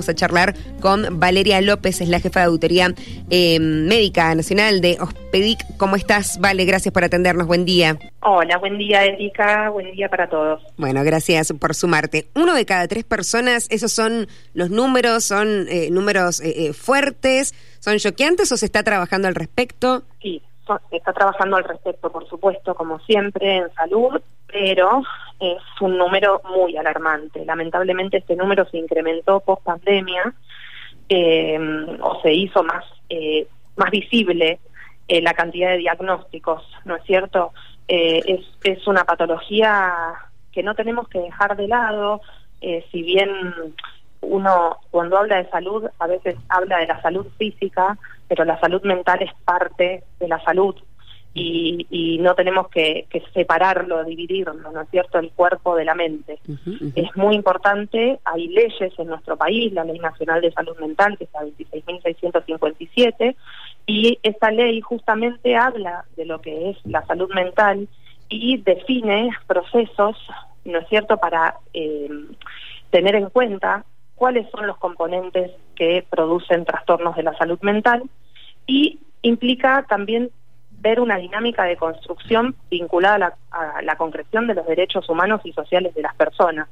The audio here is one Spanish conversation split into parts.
Vamos a charlar con Valeria López, es la jefa de auditoría eh, médica nacional de Ospedic. ¿Cómo estás, Vale? Gracias por atendernos. Buen día. Hola, buen día, Erika. Buen día para todos. Bueno, gracias por sumarte. Uno de cada tres personas, ¿esos son los números? ¿Son eh, números eh, fuertes? ¿Son choqueantes o se está trabajando al respecto? Sí, se está trabajando al respecto, por supuesto, como siempre, en salud, pero es un número muy alarmante. Lamentablemente este número se incrementó post pandemia eh, o se hizo más, eh, más visible eh, la cantidad de diagnósticos, ¿no es cierto? es, es una patología que no tenemos que dejar de lado, si bien uno cuando habla de salud a veces habla de la salud física, pero la salud mental es parte de la salud y, no tenemos que, separarlo, dividirlo, ¿no es cierto?, el cuerpo de la mente. Es muy importante, hay leyes en nuestro país, la Ley Nacional de Salud Mental, que es la 26.657, y esta ley justamente habla de lo que es la salud mental y define procesos, ¿no es cierto?, para eh, tener en cuenta cuáles son los componentes que producen trastornos de la salud mental y implica también ver una dinámica de construcción vinculada a la, concreción de los derechos humanos y sociales de las personas.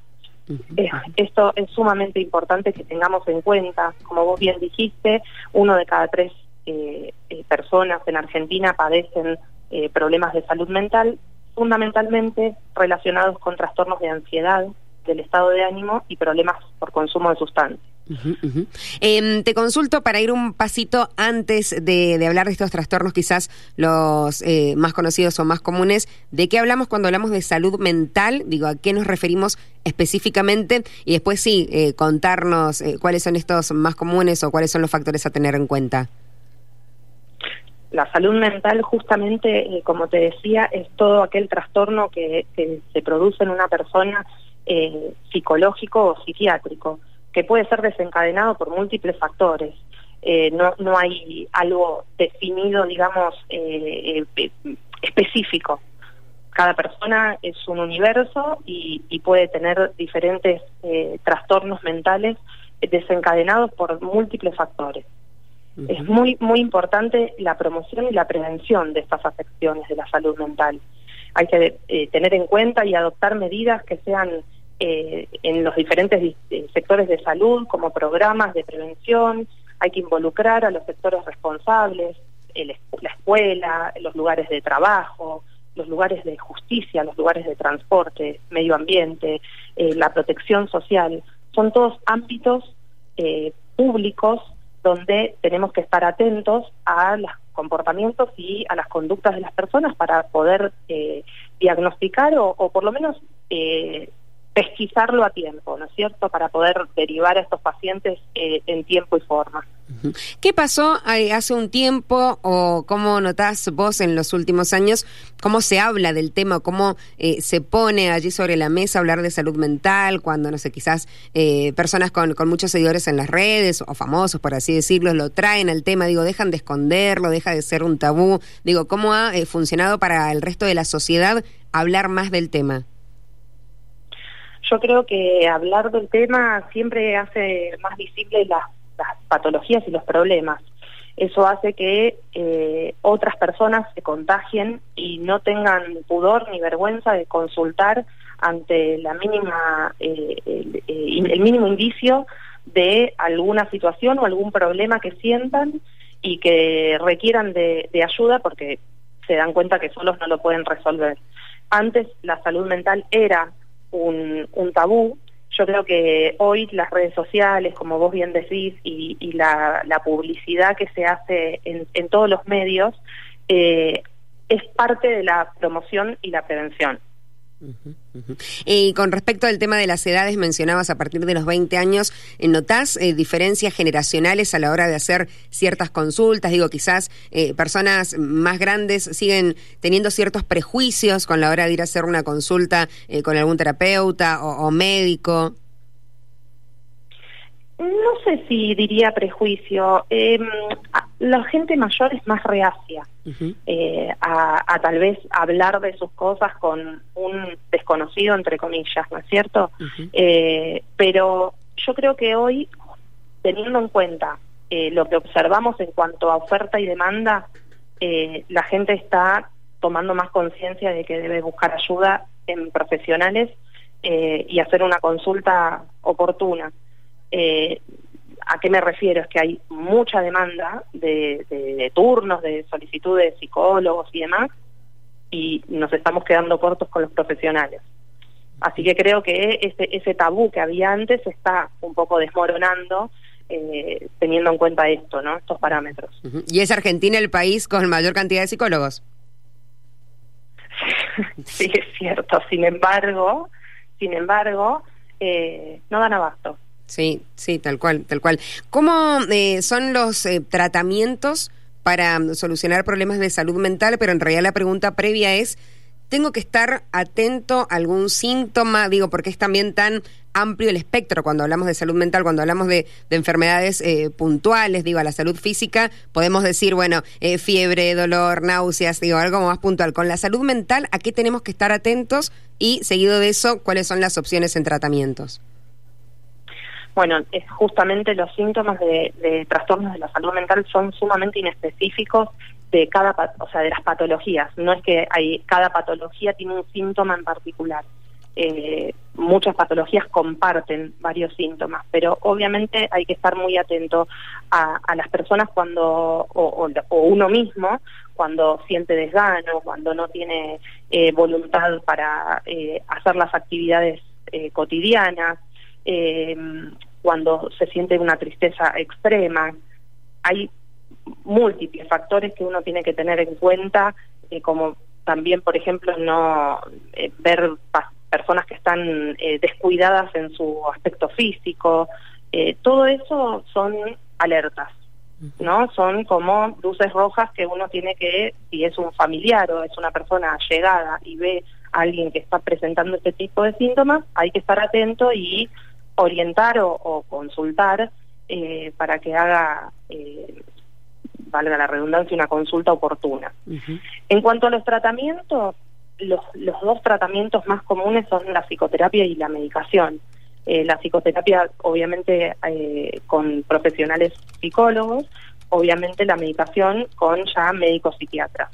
esto es sumamente importante que tengamos en cuenta. Como vos bien dijiste, uno de cada tres eh, eh, personas en Argentina padecen eh, problemas de salud mental, fundamentalmente relacionados con trastornos de ansiedad, del estado de ánimo y problemas por consumo de sustancias. Em, te consulto para ir un pasito antes de, hablar de estos trastornos, quizás los eh, más conocidos o más comunes. ¿De qué hablamos cuando hablamos de salud mental? Digo, ¿a qué nos referimos específicamente? Y después sí, eh, contarnos eh, cuáles son estos más comunes o cuáles son los factores a tener en cuenta. La salud mental, justamente, como te decía, es todo aquel trastorno que, que se produce en una persona psicológico o psiquiátrico que puede ser desencadenado por múltiples factores. Eh, no, no hay algo definido, digamos, eh, eh, específico. Cada persona es un universo y, puede tener diferentes trastornos mentales desencadenados por múltiples factores. Es muy, muy importante la promoción y la prevención de estas afecciones de la salud mental. Hay que tener en cuenta y adoptar medidas que sean eh, en los diferentes eh, sectores de salud como programas de prevención, hay que involucrar a los sectores responsables, la escuela, los lugares de trabajo, los lugares de justicia, los lugares de transporte, medio ambiente, eh, la protección social. Son todos ámbitos públicos donde tenemos que estar atentos a los comportamientos y a las conductas de las personas para poder diagnosticar o, o, por lo menos pesquisarlo a tiempo, ¿no es cierto?, para poder derivar a estos pacientes eh, en tiempo y forma. ¿Qué pasó hace un tiempo o cómo notás vos en los últimos años cómo se habla del tema, cómo eh, se pone allí sobre la mesa hablar de salud mental cuando, no sé, quizás eh, personas con, con, muchos seguidores en las redes o famosos, por así decirlo, lo traen al tema, digo, dejan de esconderlo, deja de ser un tabú, digo, ¿cómo ha funcionado para el resto de la sociedad hablar más del tema? Yo creo que hablar del tema siempre hace más visible las, patologías y los problemas. Eso hace que eh, otras personas se contagien y no tengan pudor ni vergüenza de consultar ante la mínima eh, el, el, mínimo indicio de alguna situación o algún problema que sientan y que requieran de ayuda porque se dan cuenta que solos no lo pueden resolver. Antes la salud mental era un, un tabú. Yo creo que hoy las redes sociales, como vos bien decís, y, la, publicidad que se hace en, en todos los medios, eh, es parte de la promoción y la prevención. Y con respecto al tema de las edades, mencionabas a partir de los 20 años, eh, ¿notás eh, diferencias generacionales a la hora de hacer ciertas consultas? Digo, quizás eh, personas más grandes siguen teniendo ciertos prejuicios con la hora de ir a hacer una consulta con algún terapeuta o médico. No sé si diría prejuicio. Eh, la gente mayor es más reacia eh, a, tal vez hablar de sus cosas con un desconocido, entre comillas, ¿no es cierto? eh, pero yo creo que hoy teniendo en cuenta eh, lo que observamos en cuanto a oferta y demanda, la gente está tomando más conciencia de que debe buscar ayuda en profesionales y hacer una consulta oportuna. ¿A qué me refiero? Es que hay mucha demanda de, turnos, de solicitudes de psicólogos y demás, y nos estamos quedando cortos con los profesionales. Así que creo que ese, ese tabú que había antes está un poco desmoronando eh, teniendo en cuenta esto, ¿no? Estos parámetros. ¿Y es Argentina el país con mayor cantidad de psicólogos? sí, es cierto. Sin embargo, sin embargo, eh, no dan abasto. Sí, sí, tal cual, tal cual. ¿Cómo eh, son los eh, tratamientos para solucionar problemas de salud mental? Pero en realidad la pregunta previa es, ¿tengo que estar atento a algún síntoma? Digo, porque es también tan amplio el espectro cuando hablamos de salud mental, cuando hablamos de, enfermedades eh, puntuales, digo, a la salud física, podemos decir, bueno, fiebre, dolor, náuseas, digo, algo más puntual. Con la salud mental, ¿a qué tenemos que estar atentos? Y seguido de eso, ¿cuáles son las opciones en tratamientos? Bueno, es justamente los síntomas de, trastornos de la salud mental son sumamente inespecíficos de cada, o sea, de las patologías. No es que hay cada patología tiene un síntoma en particular. Eh, muchas patologías comparten varios síntomas, pero obviamente hay que estar muy atento a, las personas cuando, o, uno mismo, cuando siente desgano, cuando no tiene eh, voluntad para eh, hacer las actividades cotidianas, cuando se siente una tristeza extrema. Hay múltiples factores que uno tiene que tener en cuenta, eh, como también, por ejemplo, no eh, ver personas que están eh, descuidadas en su aspecto físico. todo eso son alertas, ¿no? Son como luces rojas que uno tiene que, si es un familiar o es una persona llegada y ve a alguien que está presentando este tipo de síntomas, hay que estar atento y orientar o, consultar eh, para que haga, eh, valga la redundancia, una consulta oportuna. En cuanto a los tratamientos, los, los dos tratamientos más comunes son la psicoterapia y la medicación. Eh, la psicoterapia, obviamente, con profesionales psicólogos, obviamente la medicación con ya médicos psiquiatras.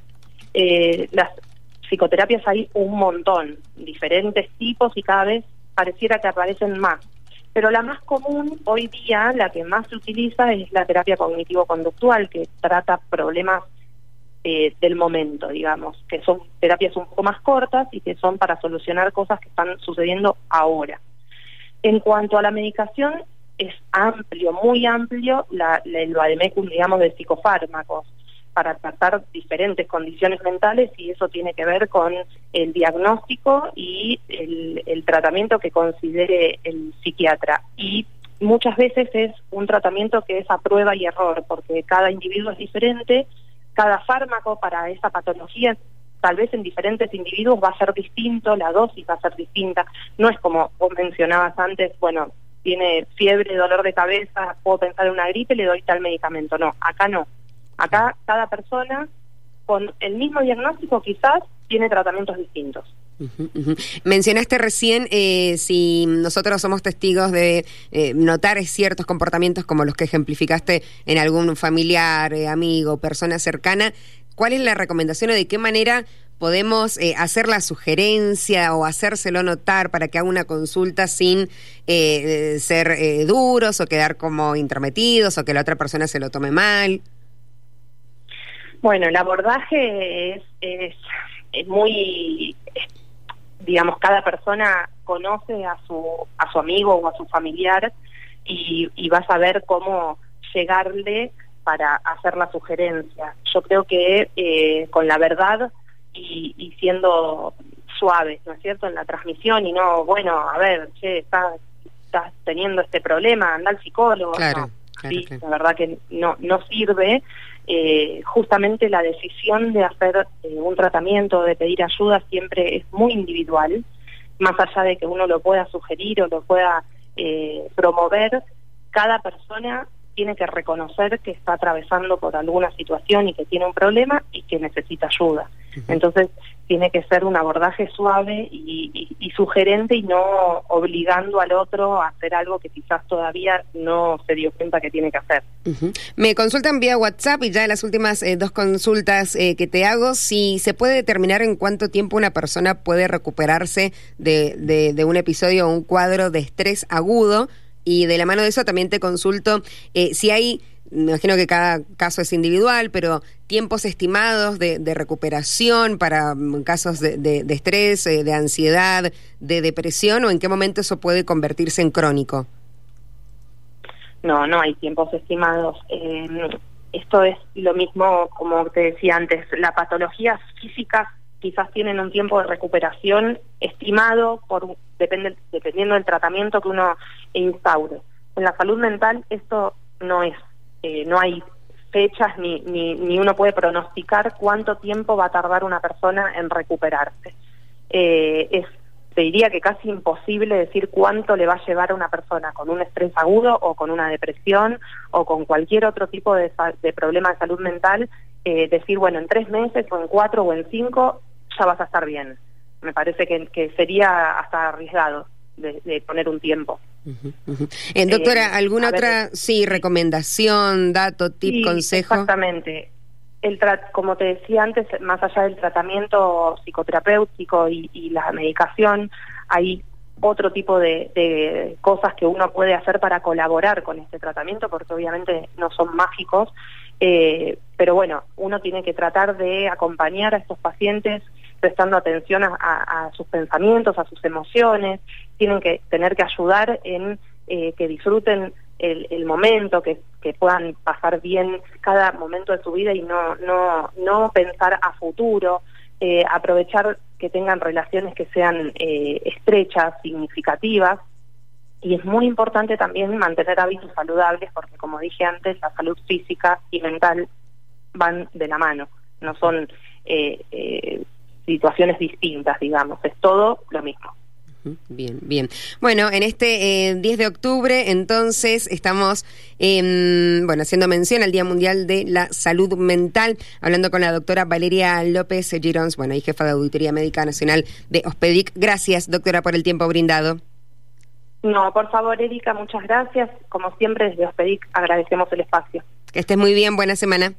las psicoterapias hay un montón, diferentes tipos y cada vez pareciera que aparecen más. Pero la más común hoy día, la que más se utiliza es la terapia cognitivo-conductual, que trata problemas eh, del momento, digamos, que son terapias un poco más cortas y que son para solucionar cosas que están sucediendo ahora. En cuanto a la medicación, es amplio, muy amplio la, la el digamos, de psicofármacos para tratar diferentes condiciones mentales y eso tiene que ver con el diagnóstico y el, tratamiento que considere el psiquiatra. Y muchas veces es un tratamiento que es a prueba y error, porque cada individuo es diferente, cada fármaco para esa patología tal vez en diferentes individuos va a ser distinto, la dosis va a ser distinta. No es como vos mencionabas antes, bueno, tiene fiebre, dolor de cabeza, puedo pensar en una gripe, le doy tal medicamento. No, acá no. Acá cada persona con el mismo diagnóstico quizás tiene tratamientos distintos. Mencionaste recién eh, si nosotros somos testigos de eh, notar ciertos comportamientos como los que ejemplificaste en algún familiar, eh, amigo, persona cercana, ¿cuál es la recomendación o de qué manera podemos hacer la sugerencia o hacérselo notar para que haga una consulta sin ser duros o quedar como intrometidos o que la otra persona se lo tome mal? Bueno, el abordaje es, es, es muy, digamos, cada persona conoce a su, a su amigo o a su familiar y, y va a saber cómo llegarle para hacer la sugerencia. Yo creo que eh, con la verdad y, y siendo suaves, ¿no es cierto?, en la transmisión y no, bueno, a ver, che, estás, estás teniendo este problema, anda al psicólogo. Claro, sí, la verdad que no, no sirve eh, justamente la decisión de hacer eh, un tratamiento, de pedir ayuda, siempre es muy individual, más allá de que uno lo pueda sugerir o lo pueda eh, promover, cada persona tiene que reconocer que está atravesando por alguna situación y que tiene un problema y que necesita ayuda. Entonces, tiene que ser un abordaje suave y, sugerente y no obligando al otro a hacer algo que quizás todavía no se dio cuenta que tiene que hacer. Me consultan vía WhatsApp y ya en las últimas eh, dos consultas eh, que te hago, si se puede determinar en cuánto tiempo una persona puede recuperarse de, de, un episodio o un cuadro de estrés agudo y de la mano de eso también te consulto eh, si hay me imagino que cada caso es individual, pero tiempos estimados de, recuperación para mm, casos de, estrés, eh, de ansiedad, de depresión, o en qué momento eso puede convertirse en crónico? No, no hay tiempos estimados. Eh, esto es lo mismo, como te decía antes, las patologías físicas quizás tienen un tiempo de recuperación estimado por depende, dependiendo del tratamiento que uno instaure. En la salud mental esto no es eh, no hay fechas ni, ni, ni, uno puede pronosticar cuánto tiempo va a tardar una persona en recuperarse. Eh, es, te diría que casi imposible decir cuánto le va a llevar a una persona con un estrés agudo o con una depresión o con cualquier otro tipo de, de problema de salud mental, eh, decir, bueno, en tres meses o en cuatro o en cinco ya vas a estar bien. Me parece que, que sería hasta arriesgado de poner un tiempo. Eh, doctora, eh, ¿alguna otra, sí, recomendación, dato, tip, consejo? Exactamente. El como te decía antes, más allá del tratamiento psicoterapéutico y, la medicación, hay otro tipo de, cosas que uno puede hacer para colaborar con este tratamiento, porque obviamente no son mágicos, eh, pero bueno, uno tiene que tratar de acompañar a estos pacientes prestando atención a, sus pensamientos, a sus emociones, tienen que tener que ayudar en eh, que disfruten el, momento, que, puedan pasar bien cada momento de su vida y no, no, no pensar a futuro, eh, aprovechar que tengan relaciones que sean eh, estrechas, significativas. Y es muy importante también mantener hábitos saludables porque, como dije antes, la salud física y mental van de la mano, no son situaciones distintas, digamos, es todo lo mismo. Bien, bien. Bueno, en este 10 eh, de octubre, entonces, estamos, bueno, haciendo mención al Día Mundial de la Salud Mental, hablando con la doctora Valeria López Girons, bueno, y jefa de Auditoría Médica Nacional de Ospedic. Gracias, doctora, por el tiempo brindado. No, por favor, Erika, muchas gracias. Como siempre, desde Ospedic agradecemos el espacio. Que estés muy bien, buena semana.